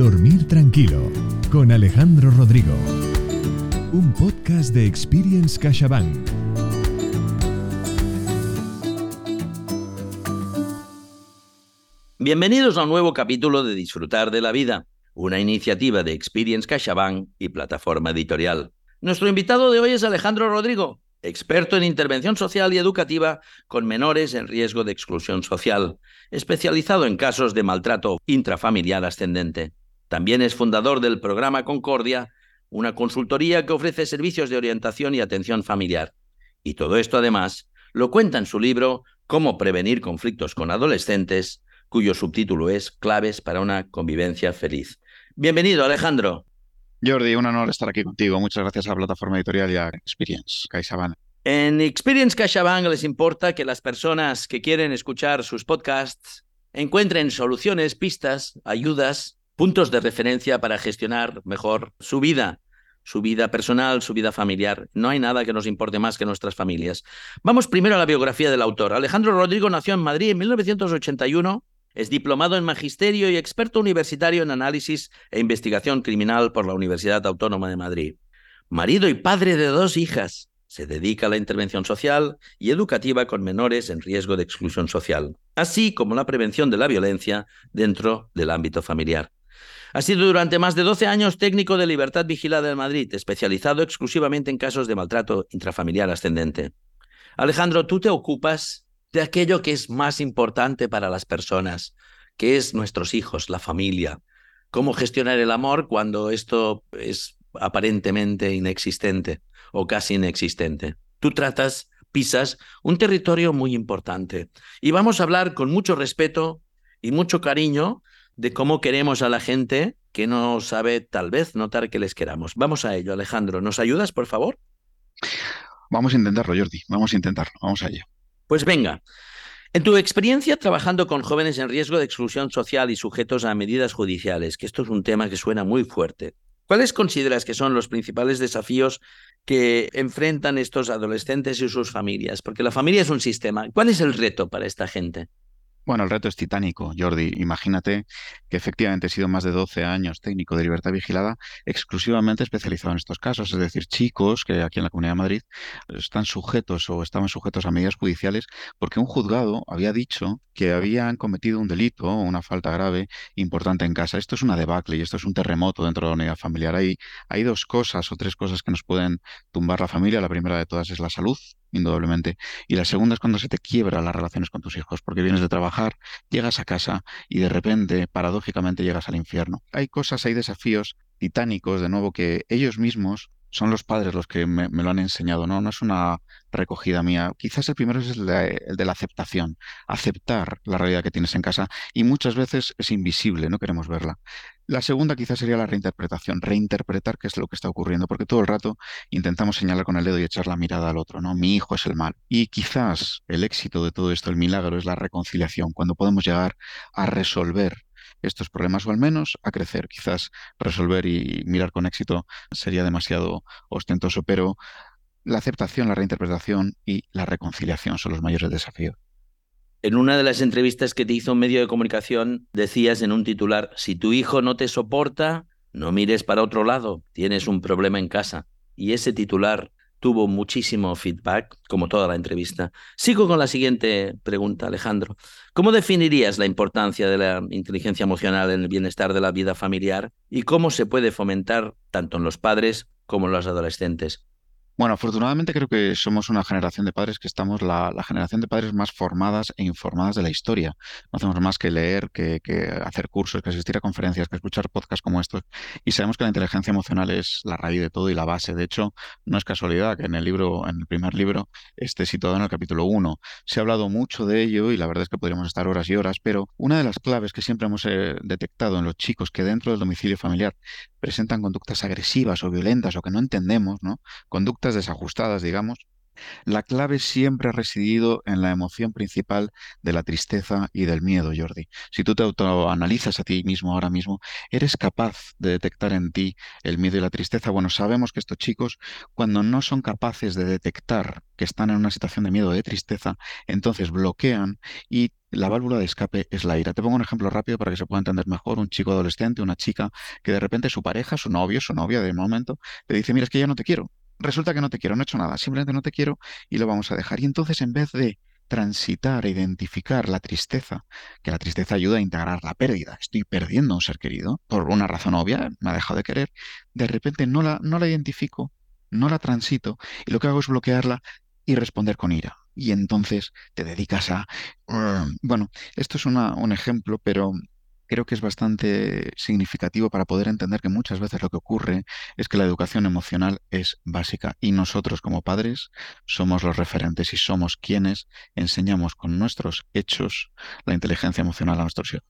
Dormir tranquilo con Alejandro Rodrigo. Un podcast de Experience CaixaBank. Bienvenidos a un nuevo capítulo de Disfrutar de la Vida, una iniciativa de Experience CaixaBank y plataforma editorial. Nuestro invitado de hoy es Alejandro Rodrigo, experto en intervención social y educativa con menores en riesgo de exclusión social, especializado en casos de maltrato intrafamiliar ascendente. También es fundador del programa Concordia, una consultoría que ofrece servicios de orientación y atención familiar. Y todo esto además lo cuenta en su libro Cómo prevenir conflictos con adolescentes, cuyo subtítulo es Claves para una convivencia feliz. Bienvenido, Alejandro. Jordi, un honor estar aquí contigo. Muchas gracias a la plataforma editorial y a Experience CaixaBank. En Experience CaixaBank les importa que las personas que quieren escuchar sus podcasts encuentren soluciones, pistas, ayudas, puntos de referencia para gestionar mejor su vida, su vida personal, su vida familiar. No hay nada que nos importe más que nuestras familias. Vamos primero a la biografía del autor. Alejandro Rodrigo nació en Madrid en 1981 es diplomado en Magisterio y experto universitario en análisis e investigación criminal por la Universidad Autónoma de Madrid. Marido y padre de dos hijas, se dedica a la intervención social y educativa con menores en riesgo de exclusión social, así como la prevención de la violencia dentro del ámbito familiar. Ha sido durante más de 12 años técnico de libertad vigilada en Madrid, especializado exclusivamente en casos de maltrato intrafamiliar ascendente. Alejandro, tú te ocupas de aquello que es más importante para las personas, que es nuestros hijos, la familia. Cómo gestionar el amor cuando esto es aparentemente inexistente o casi inexistente. Tú tratas, pisas un territorio muy importante. Y vamos a hablar con mucho respeto y mucho cariño de cómo queremos a la gente que no sabe tal vez notar que les queramos. Vamos a ello, Alejandro. ¿Nos ayudas, por favor? Vamos a intentarlo, Jordi. Vamos a intentarlo. Vamos a ello. Pues venga, en tu experiencia trabajando con jóvenes en riesgo de exclusión social y sujetos a medidas judiciales, que esto es un tema que suena muy fuerte, ¿cuáles consideras que son los principales desafíos que enfrentan estos adolescentes y sus familias? Porque la familia es un sistema. ¿Cuál es el reto para esta gente? Bueno, el reto es titánico, Jordi. Imagínate que efectivamente he sido más de 12 años técnico de libertad vigilada, exclusivamente especializado en estos casos, es decir, chicos que aquí en la Comunidad de Madrid están sujetos o estaban sujetos a medidas judiciales porque un juzgado había dicho que habían cometido un delito o una falta grave importante en casa. Esto es una debacle y esto es un terremoto dentro de la unidad familiar. Hay, hay dos cosas o tres cosas que nos pueden tumbar la familia. La primera de todas es la salud, indudablemente. Y la segunda es cuando se te quiebra las relaciones con tus hijos, porque vienes de trabajar, llegas a casa y de repente, paradójicamente, llegas al infierno. Hay cosas, hay desafíos titánicos, de nuevo, que ellos mismos son los padres los que me, lo han enseñado, ¿no? No es una recogida mía. Quizás el primero es el de, la aceptación, aceptar la realidad que tienes en casa y muchas veces es invisible, no queremos verla. La segunda quizás sería la reinterpretación, reinterpretar qué es lo que está ocurriendo, porque todo el rato intentamos señalar con el dedo y echar la mirada al otro, ¿no? Mi hijo es el mal. Y quizás el éxito de todo esto, el milagro, es la reconciliación, cuando podemos llegar a resolver estos problemas o al menos a crecer. Quizás resolver y mirar con éxito sería demasiado ostentoso, pero la aceptación, la reinterpretación y la reconciliación son los mayores desafíos. En una de las entrevistas que te hizo un medio de comunicación decías en un titular, si tu hijo no te soporta, no mires para otro lado, tienes un problema en casa. Y ese titular tuvo muchísimo feedback, como toda la entrevista. Sigo con la siguiente pregunta, Alejandro. ¿Cómo definirías la importancia de la inteligencia emocional en el bienestar de la vida familiar y cómo se puede fomentar tanto en los padres como en los adolescentes? Bueno, afortunadamente creo que somos una generación de padres que estamos la, generación de padres más formadas e informadas de la historia. No hacemos más que leer, que, hacer cursos, que asistir a conferencias, que escuchar podcasts como estos. Y sabemos que la inteligencia emocional es la raíz de todo y la base. De hecho, no es casualidad que en el libro, en el primer libro, esté situado en el capítulo 1. Se ha hablado mucho de ello y la verdad es que podríamos estar horas y horas, pero una de las claves que siempre hemos eh, detectado en los chicos que dentro del domicilio familiar presentan conductas agresivas o violentas o que no entendemos, ¿no? Conductas desajustadas, digamos, la clave siempre ha residido en la emoción principal de la tristeza y del miedo, Jordi. Si tú te autoanalizas a ti mismo ahora mismo, ¿eres capaz de detectar en ti el miedo y la tristeza? Bueno, sabemos que estos chicos, cuando no son capaces de detectar que están en una situación de miedo o de tristeza, entonces bloquean y la válvula de escape es la ira. Te pongo un ejemplo rápido para que se pueda entender mejor. Un chico adolescente, una chica, que de repente su pareja, su novio, su novia de momento, le dice, mira, es que ya no te quiero. Resulta que no te quiero, no he hecho nada, simplemente no te quiero y lo vamos a dejar. Y entonces en vez de transitar e identificar la tristeza, que la tristeza ayuda a integrar la pérdida. Estoy perdiendo a un ser querido por una razón obvia, me ha dejado de querer. De repente no la, no la identifico, no la transito y lo que hago es bloquearla y responder con ira. Y entonces te dedicas a... Bueno, esto es un ejemplo, pero creo que es bastante significativo para poder entender que muchas veces lo que ocurre es que la educación emocional es básica y nosotros como padres somos los referentes y somos quienes enseñamos con nuestros hechos la inteligencia emocional a nuestros hijos.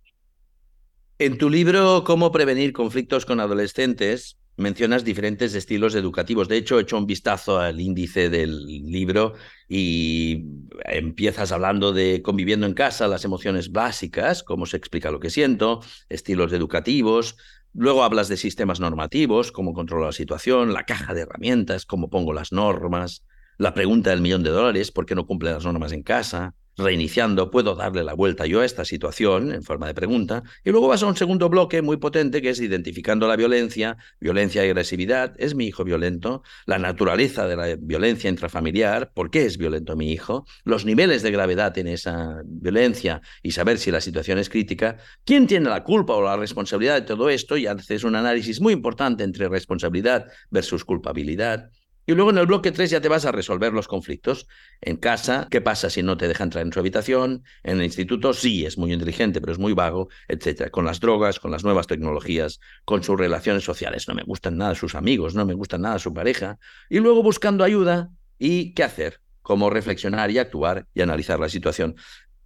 En tu libro Cómo prevenir conflictos con adolescentes, mencionas diferentes estilos educativos. De hecho, he hecho un vistazo al índice del libro y empiezas hablando de conviviendo en casa, las emociones básicas, cómo se explica lo que siento, estilos educativos. Luego hablas de sistemas normativos, cómo controlo la situación, la caja de herramientas, cómo pongo las normas, la pregunta del millón de dólares, ¿por qué no cumple las normas en casa? Reiniciando, puedo darle la vuelta yo a esta situación en forma de pregunta. Y luego vas a un segundo bloque muy potente que es identificando la violencia, violencia y agresividad. ¿Es mi hijo violento? La naturaleza de la violencia intrafamiliar. ¿Por qué es violento mi hijo? Los niveles de gravedad en esa violencia y saber si la situación es crítica. ¿Quién tiene la culpa o la responsabilidad de todo esto? Y haces un análisis muy importante entre responsabilidad versus culpabilidad. Y luego en el bloque 3 ya te vas a resolver los conflictos. En casa, ¿qué pasa si no te deja entrar en su habitación? En el instituto, sí, es muy inteligente, pero es muy vago, etc. Con las drogas, con las nuevas tecnologías, con sus relaciones sociales. No me gustan nada sus amigos, no me gustan nada su pareja. Y luego buscando ayuda y qué hacer, cómo reflexionar y actuar y analizar la situación.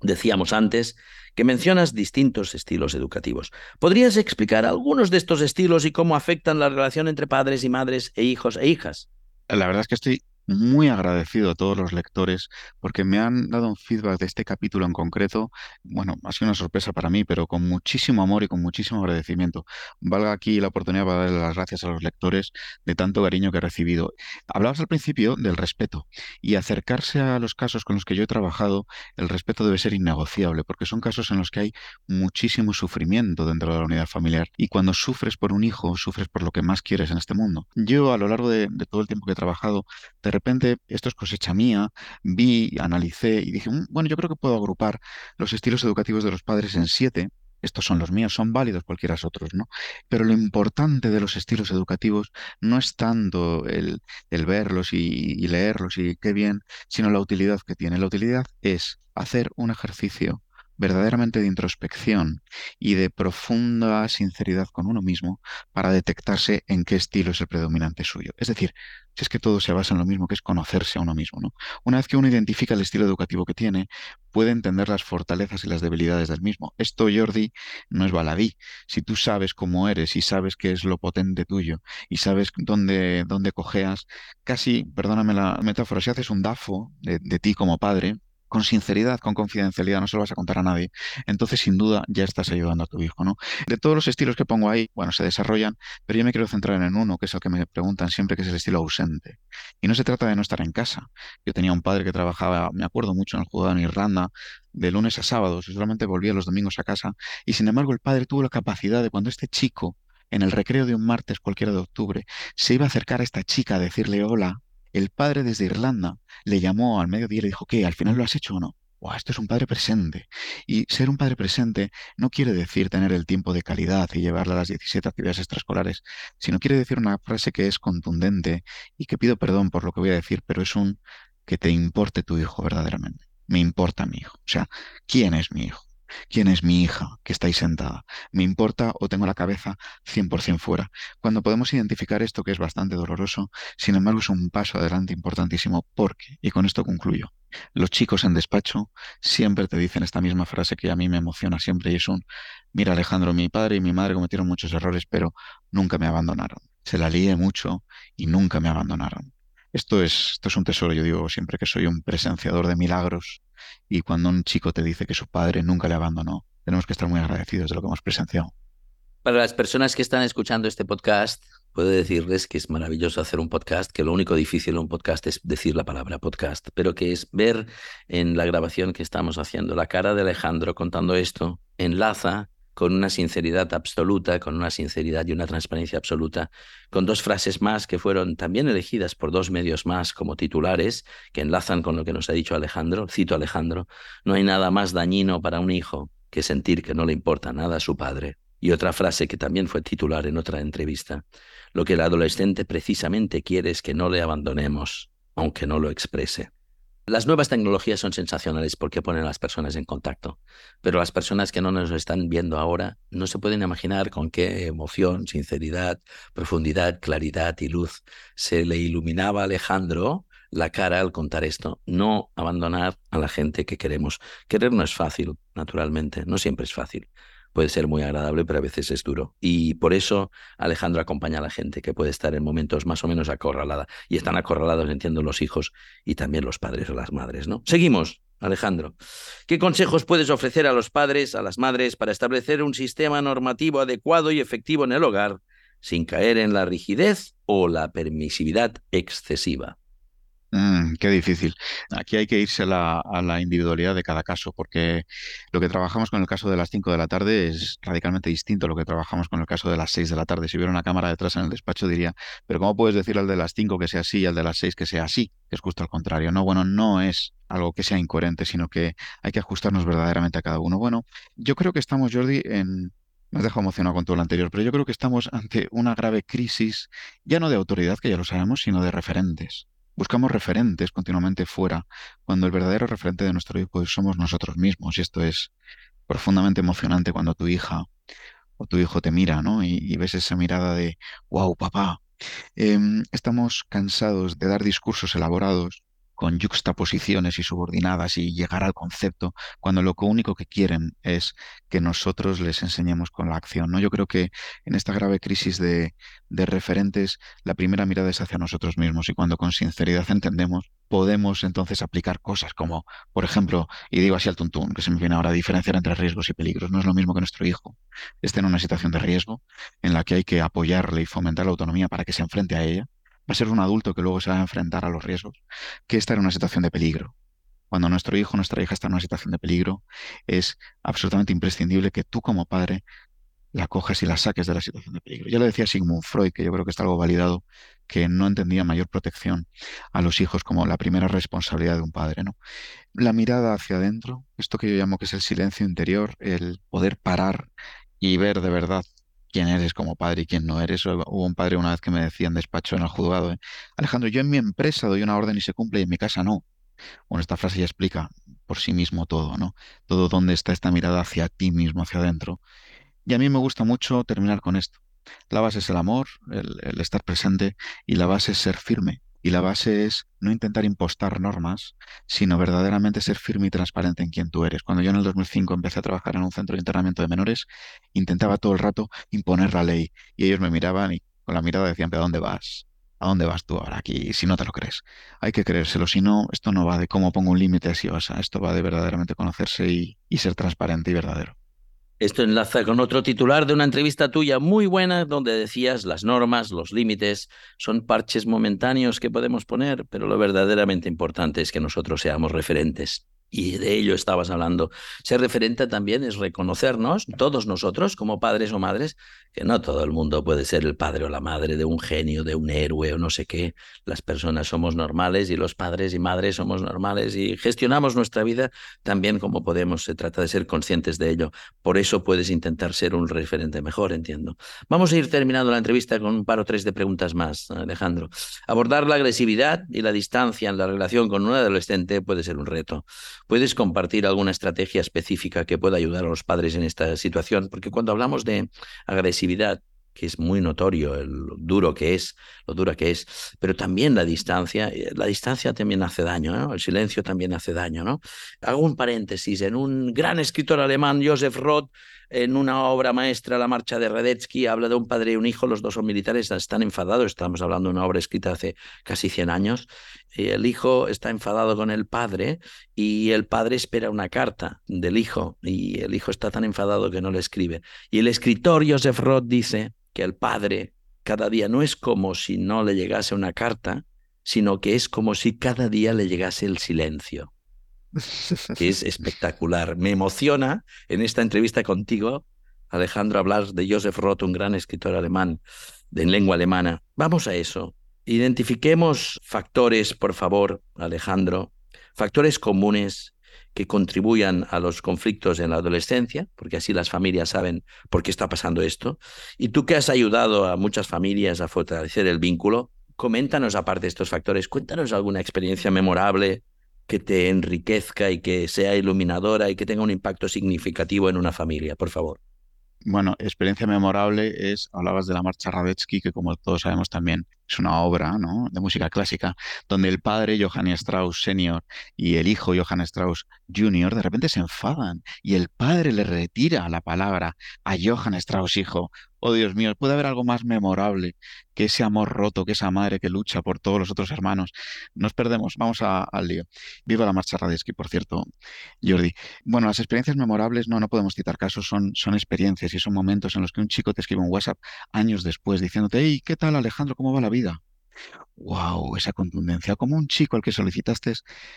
Decíamos antes que mencionas distintos estilos educativos. ¿Podrías explicar algunos de estos estilos y cómo afectan la relación entre padres y madres e hijos e hijas? La verdad es que estoy muy agradecido a todos los lectores porque me han dado un feedback de este capítulo en concreto. Bueno, ha sido una sorpresa para mí, pero con muchísimo amor y con muchísimo agradecimiento. Valga aquí la oportunidad para darle las gracias a los lectores de tanto cariño que he recibido. Hablabas al principio del respeto y acercarse a los casos con los que yo he trabajado, el respeto debe ser innegociable porque son casos en los que hay muchísimo sufrimiento dentro de la unidad familiar y cuando sufres por un hijo, sufres por lo que más quieres en este mundo. Yo a lo largo de, todo el tiempo que he trabajado, de repente, esto es cosecha mía, vi, analicé y dije, mm, bueno, yo creo que puedo agrupar los estilos educativos de los padres en siete. Estos son los míos, son válidos cualquiera otros, ¿no? Pero lo importante de los estilos educativos no es tanto el, verlos y, y leerlos y qué bien, sino la utilidad que tiene. La utilidad es hacer un ejercicio verdaderamente de introspección y de profunda sinceridad con uno mismo para detectarse en qué estilo es el predominante suyo. Es decir, si es que todo se basa en lo mismo, que es conocerse a uno mismo. ¿no? Una vez que uno identifica el estilo educativo que tiene, puede entender las fortalezas y las debilidades del mismo. Esto, Jordi, no es baladí. Si tú sabes cómo eres y sabes qué es lo potente tuyo y sabes dónde, dónde cojeas, casi, perdóname la metáfora, si haces un DAFO de ti como padre, con sinceridad, con confidencialidad, no se lo vas a contar a nadie, entonces sin duda ya estás ayudando a tu hijo, ¿no? De todos los estilos que pongo ahí, bueno, se desarrollan, pero yo me quiero centrar en uno, que es el que me preguntan siempre, que es el estilo ausente. Y no se trata de no estar en casa. Yo tenía un padre que trabajaba, me acuerdo mucho, en el juzgado en Irlanda, de lunes a sábados, y solamente volvía los domingos a casa, y sin embargo el padre tuvo la capacidad de cuando este chico en el recreo de un martes cualquiera de octubre, se iba a acercar a esta chica a decirle hola, el padre desde Irlanda le llamó al mediodía y le dijo, ¿qué? ¿Al final lo has hecho o no? esto es un padre presente. Y ser un padre presente no quiere decir tener el tiempo de calidad y llevarle a las 17 actividades extraescolares, sino quiere decir una frase que es contundente y que pido perdón por lo que voy a decir, pero es un que te importe tu hijo verdaderamente. Me importa mi hijo. O sea, ¿quién es mi hijo? ¿Quién es mi hija que está ahí sentada? ¿Me importa o tengo la cabeza 100% fuera? Cuando podemos identificar esto, que es bastante doloroso, sin embargo es un paso adelante importantísimo porque, y con esto concluyo, los chicos en despacho siempre te dicen esta misma frase que a mí me emociona siempre y es un, mira Alejandro, mi padre y mi madre cometieron muchos errores, pero nunca me abandonaron. Se la lié mucho y nunca me abandonaron. Esto es, esto es un tesoro, yo digo siempre que soy un presenciador de milagros y cuando un chico te dice que su padre nunca le abandonó, tenemos que estar muy agradecidos de lo que hemos presenciado. Para las personas que están escuchando este podcast, puedo decirles que es maravilloso hacer un podcast, que lo único difícil en un podcast es decir la palabra podcast, pero que es ver en la grabación que estamos haciendo la cara de Alejandro contando esto, enlaza con una sinceridad absoluta, con una sinceridad y una transparencia absoluta, con dos frases más que fueron también elegidas por dos medios más como titulares, que enlazan con lo que nos ha dicho Alejandro. Cito Alejandro, no hay nada más dañino para un hijo que sentir que no le importa nada a su padre. Y otra frase que también fue titular en otra entrevista, lo que el adolescente precisamente quiere es que no le abandonemos, aunque no lo exprese. Las nuevas tecnologías son sensacionales porque ponen a las personas en contacto, pero las personas que no nos están viendo ahora no se pueden imaginar con qué emoción, sinceridad, profundidad, claridad y luz se le iluminaba Alejandro la cara al contar esto. No abandonar a la gente que queremos. Querer no es fácil, naturalmente, no siempre es fácil puede ser muy agradable, pero a veces es duro. Y por eso Alejandro acompaña a la gente que puede estar en momentos más o menos acorralada. Y están acorralados, entiendo, los hijos y también los padres o las madres, ¿no? Seguimos. Alejandro, ¿qué consejos puedes ofrecer a los padres, a las madres, para establecer un sistema normativo adecuado y efectivo en el hogar sin caer en la rigidez o la permisividad excesiva? Mm, qué difícil. Aquí hay que irse a la, individualidad de cada caso, porque lo que trabajamos con el caso de las 5 de la tarde es radicalmente distinto a lo que trabajamos con el caso de las 6 de la tarde. Si hubiera una cámara detrás en el despacho diría, pero ¿cómo puedes decir al de las 5 que sea así y al de las 6 que sea así? Que es justo al contrario. No, bueno, no es algo que sea incoherente, sino que hay que ajustarnos verdaderamente a cada uno. Bueno, yo creo que estamos, Jordi, en, me has dejado emocionado con todo lo anterior, pero yo creo que estamos ante una grave crisis, ya no de autoridad, que ya lo sabemos, sino de referentes. Buscamos referentes continuamente fuera, cuando el verdadero referente de nuestro hijo somos nosotros mismos. Y esto es profundamente emocionante cuando tu hija o tu hijo te mira, ¿no? Y, ves esa mirada de, wow, papá. Em, estamos cansados de dar discursos elaborados con yuxtaposiciones y subordinadas y llegar al concepto, cuando lo único que quieren es que nosotros les enseñemos con la acción. ¿no? Yo creo que en esta grave crisis de, referentes, la primera mirada es hacia nosotros mismos y cuando con sinceridad entendemos, podemos entonces aplicar cosas como, por ejemplo, y digo así al tuntún, que se me viene ahora a diferenciar entre riesgos y peligros. No es lo mismo que nuestro hijo esté en una situación de riesgo en la que hay que apoyarle y fomentar la autonomía para que se enfrente a ella va a ser un adulto que luego se va a enfrentar a los riesgos, que estar en una situación de peligro. Cuando nuestro hijo nuestra hija está en una situación de peligro, es absolutamente imprescindible que tú como padre la cojas y la saques de la situación de peligro. Ya lo decía Sigmund Freud, que yo creo que está algo validado, que no entendía mayor protección a los hijos como la primera responsabilidad de un padre. ¿no? La mirada hacia adentro, esto que yo llamo que es el silencio interior, el poder parar y ver de verdad quién eres como padre y quién no eres. Hubo un padre una vez que me decía en despacho en el juzgado, ¿eh? Alejandro, yo en mi empresa doy una orden y se cumple y en mi casa no. Bueno, esta frase ya explica por sí mismo todo, ¿no? Todo dónde está esta mirada hacia ti mismo, hacia adentro. Y a mí me gusta mucho terminar con esto. La base es el amor, el estar presente, y la base es ser firme. Y la base es no intentar impostar normas, sino verdaderamente ser firme y transparente en quien tú eres. Cuando yo en el 2005 empecé a trabajar en un centro de internamiento de menores, intentaba todo el rato imponer la ley. Y ellos me miraban y con la mirada decían, ¿pero a dónde vas? ¿A dónde vas tú ahora aquí si no te lo crees? Hay que creérselo, si no, esto no va de cómo pongo un límite así vas a, esto va de verdaderamente conocerse y ser transparente y verdadero. Esto enlaza con otro titular de una entrevista tuya muy buena donde decías las normas, los límites son parches momentáneos que podemos poner, pero lo verdaderamente importante es que nosotros seamos referentes y de ello estabas hablando. Ser referente también es reconocernos, todos nosotros, como padres o madres, que no todo el mundo puede ser el padre o la madre de un genio, de un héroe o no sé qué. Las personas somos normales y los padres y madres somos normales y gestionamos nuestra vida también como podemos. Se trata de ser conscientes de ello. Por eso puedes intentar ser un referente mejor, entiendo. Vamos a ir terminando la entrevista con un par o tres de preguntas más, Alejandro. Abordar la agresividad y la distancia en la relación con un adolescente puede ser un reto. ¿Puedes compartir alguna estrategia específica que pueda ayudar a los padres en esta situación? Porque cuando hablamos de agresividad, que es muy notorio lo duro que es, lo dura que es, pero también la distancia, eh, la distancia también hace daño, ¿no? el silencio también hace daño. ¿no? Hago un paréntesis, en un gran escritor alemán, Joseph Roth, en una obra maestra, La marcha de Radetzky, habla de un padre y un hijo, los dos son militares, están enfadados, estamos hablando de una obra escrita hace casi 100 años, el hijo está enfadado con el padre y el padre espera una carta del hijo y el hijo está tan enfadado que no le escribe. Y el escritor Joseph Roth dice que el padre cada día no es como si no le llegase una carta, sino que es como si cada día le llegase el silencio. es espectacular. Me emociona en esta entrevista contigo, Alejandro, hablar de Joseph Roth, un gran escritor alemán de lengua alemana. Vamos a eso. Identifiquemos factores, por favor, Alejandro, factores comunes que contribuyan a los conflictos en la adolescencia, porque así las familias saben por qué está pasando esto. Y tú que has ayudado a muchas familias a fortalecer el vínculo, coméntanos aparte de estos factores, cuéntanos alguna experiencia memorable que te enriquezca y que sea iluminadora y que tenga un impacto significativo en una familia, por favor. Bueno, experiencia memorable es, hablabas de la marcha Radetzky, que como todos sabemos también es una obra ¿no? de música clásica, donde el padre Johann Strauss senior y el hijo Johann Strauss junior de repente se enfadan y el padre le retira la palabra a Johann Strauss hijo. Oh Dios mío, puede haber algo más memorable que ese amor roto, que esa madre que lucha por todos los otros hermanos. Nos perdemos, vamos al lío. Viva la marcha Radetzky, por cierto, Jordi. Bueno, las experiencias memorables no, no podemos citar casos, son, son experiencias y son momentos en los que un chico te escribe un WhatsApp años después diciéndote, hey, ¿qué tal Alejandro? ¿Cómo va la vida? Wow, esa contundencia. Como un chico al que solicitaste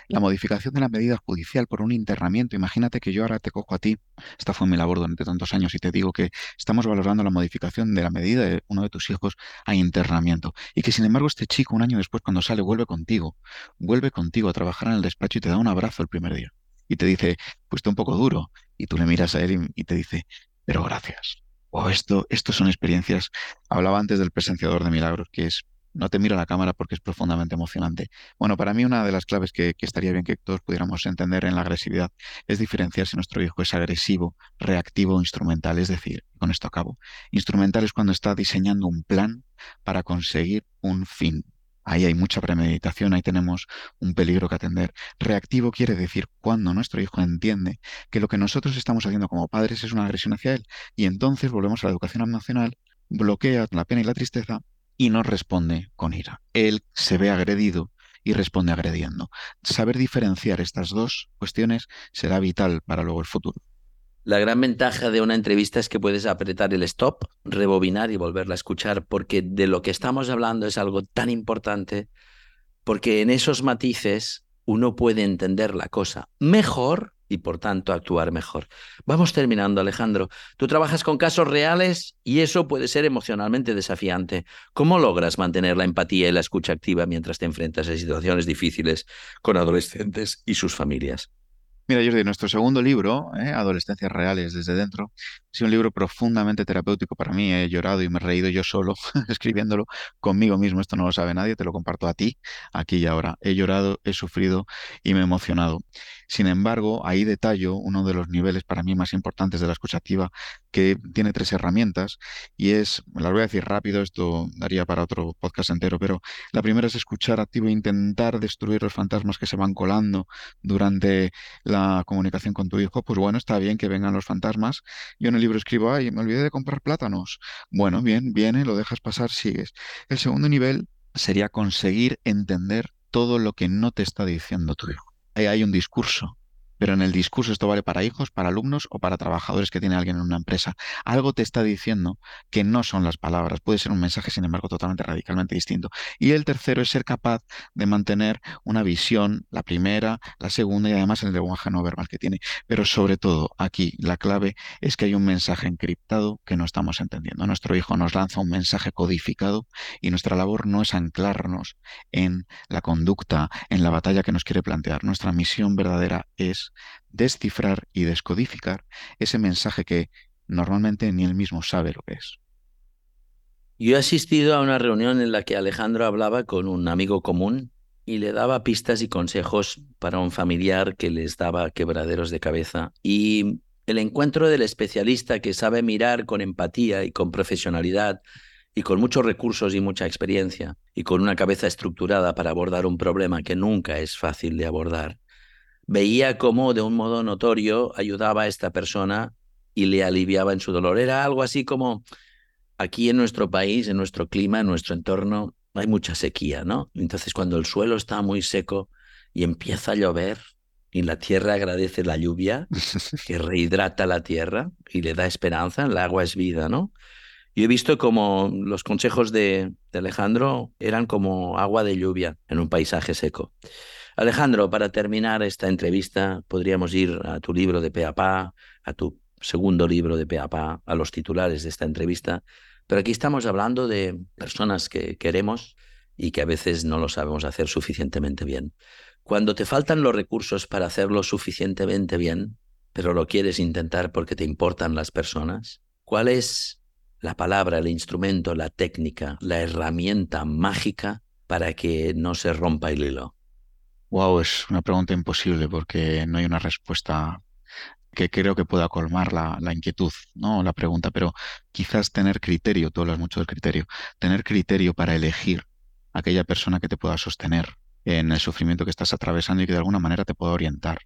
la modificación de la medida judicial por un internamiento. Imagínate que yo ahora te cojo a ti, esta fue mi labor durante tantos años, y te digo que estamos valorando la modificación de la medida de uno de tus hijos a internamiento. Y que sin embargo este chico un año después cuando sale vuelve contigo, vuelve contigo a trabajar en el despacho y te da un abrazo el primer día. Y te dice, pues está un poco duro. Y tú le miras a él y, te dice, pero gracias. O esto, esto son experiencias. Hablaba antes del presenciador de milagros, que es no te miro a la cámara porque es profundamente emocionante. Bueno, para mí una de las claves que, estaría bien que todos pudiéramos entender en la agresividad es diferenciar si nuestro hijo es agresivo, reactivo o instrumental. Es decir, con esto acabo, instrumental es cuando está diseñando un plan para conseguir un fin. Ahí hay mucha premeditación, ahí tenemos un peligro que atender. Reactivo quiere decir cuando nuestro hijo entiende que lo que nosotros estamos haciendo como padres es una agresión hacia él y entonces volvemos a la educación emocional, bloquea la pena y la tristeza y no responde con ira. Él se ve agredido y responde agrediendo. Saber diferenciar estas dos cuestiones será vital para luego el futuro. La gran ventaja de una entrevista es que puedes apretar el stop, rebobinar y volverla a escuchar, porque de lo que estamos hablando es algo tan importante, porque en esos matices uno puede entender la cosa mejor y por tanto actuar mejor. Vamos terminando, Alejandro. Tú trabajas con casos reales y eso puede ser emocionalmente desafiante. ¿Cómo logras mantener la empatía y la escucha activa mientras te enfrentas a situaciones difíciles con adolescentes y sus familias? Mira, Jordi, nuestro segundo libro, ¿eh? Adolescencias Reales desde dentro, es un libro profundamente terapéutico para mí. He llorado y me he reído yo solo escribiéndolo conmigo mismo. Esto no lo sabe nadie, te lo comparto a ti, aquí y ahora. He llorado, he sufrido y me he emocionado. Sin embargo, ahí detallo uno de los niveles para mí más importantes de la escucha activa, que tiene tres herramientas y es, las voy a decir rápido, esto daría para otro podcast entero, pero la primera es escuchar activo e intentar destruir los fantasmas que se van colando durante la comunicación con tu hijo. Pues bueno, está bien que vengan los fantasmas. Yo en el libro escribo, ay, me olvidé de comprar plátanos. Bueno, bien, viene, lo dejas pasar, sigues. El segundo nivel sería conseguir entender todo lo que no te está diciendo tu hijo hay un discurso pero en el discurso esto vale para hijos, para alumnos o para trabajadores que tiene alguien en una empresa. Algo te está diciendo que no son las palabras, puede ser un mensaje, sin embargo, totalmente radicalmente distinto. Y el tercero es ser capaz de mantener una visión, la primera, la segunda y además el lenguaje no verbal que tiene. Pero sobre todo, aquí la clave es que hay un mensaje encriptado que no estamos entendiendo. Nuestro hijo nos lanza un mensaje codificado y nuestra labor no es anclarnos en la conducta, en la batalla que nos quiere plantear. Nuestra misión verdadera es descifrar y descodificar ese mensaje que normalmente ni él mismo sabe lo que es. Yo he asistido a una reunión en la que Alejandro hablaba con un amigo común y le daba pistas y consejos para un familiar que les daba quebraderos de cabeza. Y el encuentro del especialista que sabe mirar con empatía y con profesionalidad y con muchos recursos y mucha experiencia y con una cabeza estructurada para abordar un problema que nunca es fácil de abordar, veía cómo de un modo notorio ayudaba a esta persona y le aliviaba en su dolor. Era algo así como aquí en nuestro país, en nuestro clima, en nuestro entorno, hay mucha sequía, ¿no? Entonces cuando el suelo está muy seco y empieza a llover y la tierra agradece la lluvia, que rehidrata la tierra y le da esperanza, el agua es vida, ¿no? Yo he visto como los consejos de, Alejandro eran como agua de lluvia en un paisaje seco. Alejandro, para terminar esta entrevista, podríamos ir a tu libro de Peapá, a tu segundo libro de Peapá, a los titulares de esta entrevista, pero aquí estamos hablando de personas que queremos y que a veces no lo sabemos hacer suficientemente bien. Cuando te faltan los recursos para hacerlo suficientemente bien, pero lo quieres intentar porque te importan las personas, ¿cuál es la palabra, el instrumento, la técnica, la herramienta mágica para que no se rompa el hilo? Wow, es una pregunta imposible porque no hay una respuesta que creo que pueda colmar la, inquietud, ¿no? La pregunta, pero quizás tener criterio, tú hablas mucho del criterio, tener criterio para elegir aquella persona que te pueda sostener en el sufrimiento que estás atravesando y que de alguna manera te pueda orientar.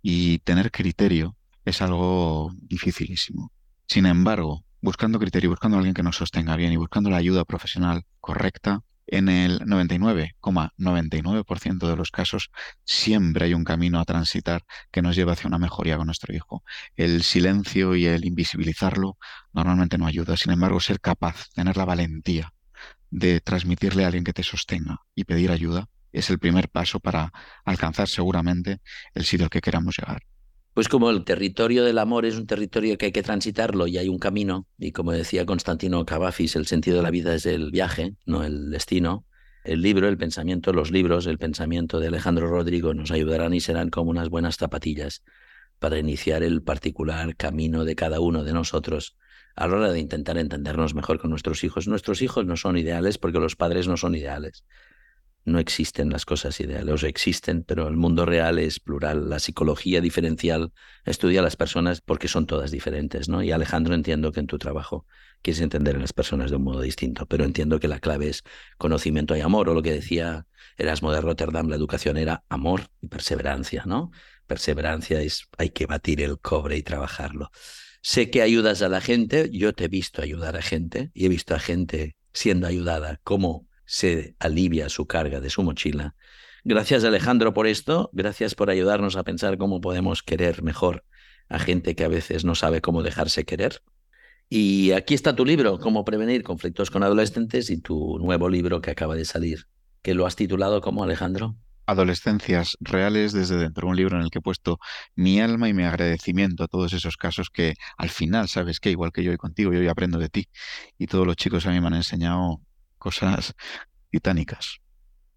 Y tener criterio es algo dificilísimo. Sin embargo, buscando criterio, buscando a alguien que nos sostenga bien y buscando la ayuda profesional correcta, en el 99,99% de los casos siempre hay un camino a transitar que nos lleva hacia una mejoría con nuestro hijo. El silencio y el invisibilizarlo normalmente no ayuda. Sin embargo, ser capaz, tener la valentía de transmitirle a alguien que te sostenga y pedir ayuda es el primer paso para alcanzar seguramente el sitio al que queramos llegar. Pues como el territorio del amor es un territorio que hay que transitarlo y hay un camino, y como decía Constantino Cavafis, el sentido de la vida es el viaje, no el destino, el libro, el pensamiento, los libros, el pensamiento de Alejandro Rodrigo nos ayudarán y serán como unas buenas zapatillas para iniciar el particular camino de cada uno de nosotros a la hora de intentar entendernos mejor con nuestros hijos. Nuestros hijos no son ideales porque los padres no son ideales no existen las cosas ideales, existen, pero el mundo real es plural. La psicología diferencial estudia a las personas porque son todas diferentes, ¿no? Y Alejandro, entiendo que en tu trabajo quieres entender a las personas de un modo distinto, pero entiendo que la clave es conocimiento y amor, o lo que decía Erasmo de Rotterdam, la educación era amor y perseverancia, ¿no? Perseverancia es hay que batir el cobre y trabajarlo. Sé que ayudas a la gente, yo te he visto ayudar a gente y he visto a gente siendo ayudada, como se alivia su carga de su mochila. Gracias Alejandro por esto, gracias por ayudarnos a pensar cómo podemos querer mejor a gente que a veces no sabe cómo dejarse querer. Y aquí está tu libro, Cómo prevenir conflictos con adolescentes y tu nuevo libro que acaba de salir, que lo has titulado como Alejandro. Adolescencias reales desde dentro, un libro en el que he puesto mi alma y mi agradecimiento a todos esos casos que al final, sabes que igual que yo y contigo, yo hoy aprendo de ti y todos los chicos a mí me han enseñado cosas titánicas.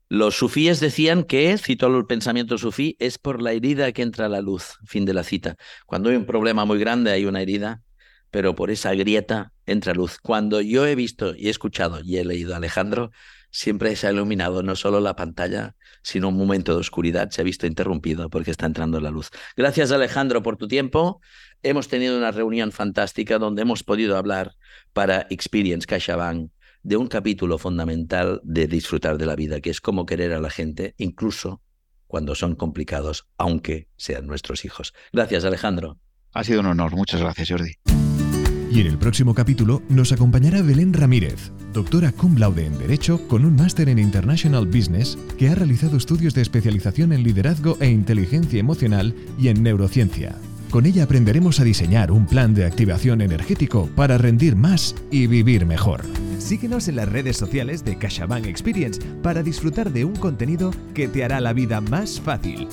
Los sufíes decían que, cito el pensamiento sufí, es por la herida que entra la luz. Fin de la cita. Cuando hay un problema muy grande hay una herida, pero por esa grieta entra luz. Cuando yo he visto y he escuchado y he leído a Alejandro, siempre se ha iluminado no solo la pantalla, sino un momento de oscuridad se ha visto interrumpido porque está entrando la luz. Gracias Alejandro por tu tiempo. Hemos tenido una reunión fantástica donde hemos podido hablar para Experience CaixaBank de un capítulo fundamental de disfrutar de la vida, que es cómo querer a la gente, incluso cuando son complicados, aunque sean nuestros hijos. Gracias, Alejandro. Ha sido un honor. Muchas gracias, Jordi. Y en el próximo capítulo nos acompañará Belén Ramírez, doctora cum laude en Derecho con un máster en International Business que ha realizado estudios de especialización en liderazgo e inteligencia emocional y en neurociencia. Con ella aprenderemos a diseñar un plan de activación energético para rendir más y vivir mejor. Síguenos en las redes sociales de CaixaBank Experience para disfrutar de un contenido que te hará la vida más fácil.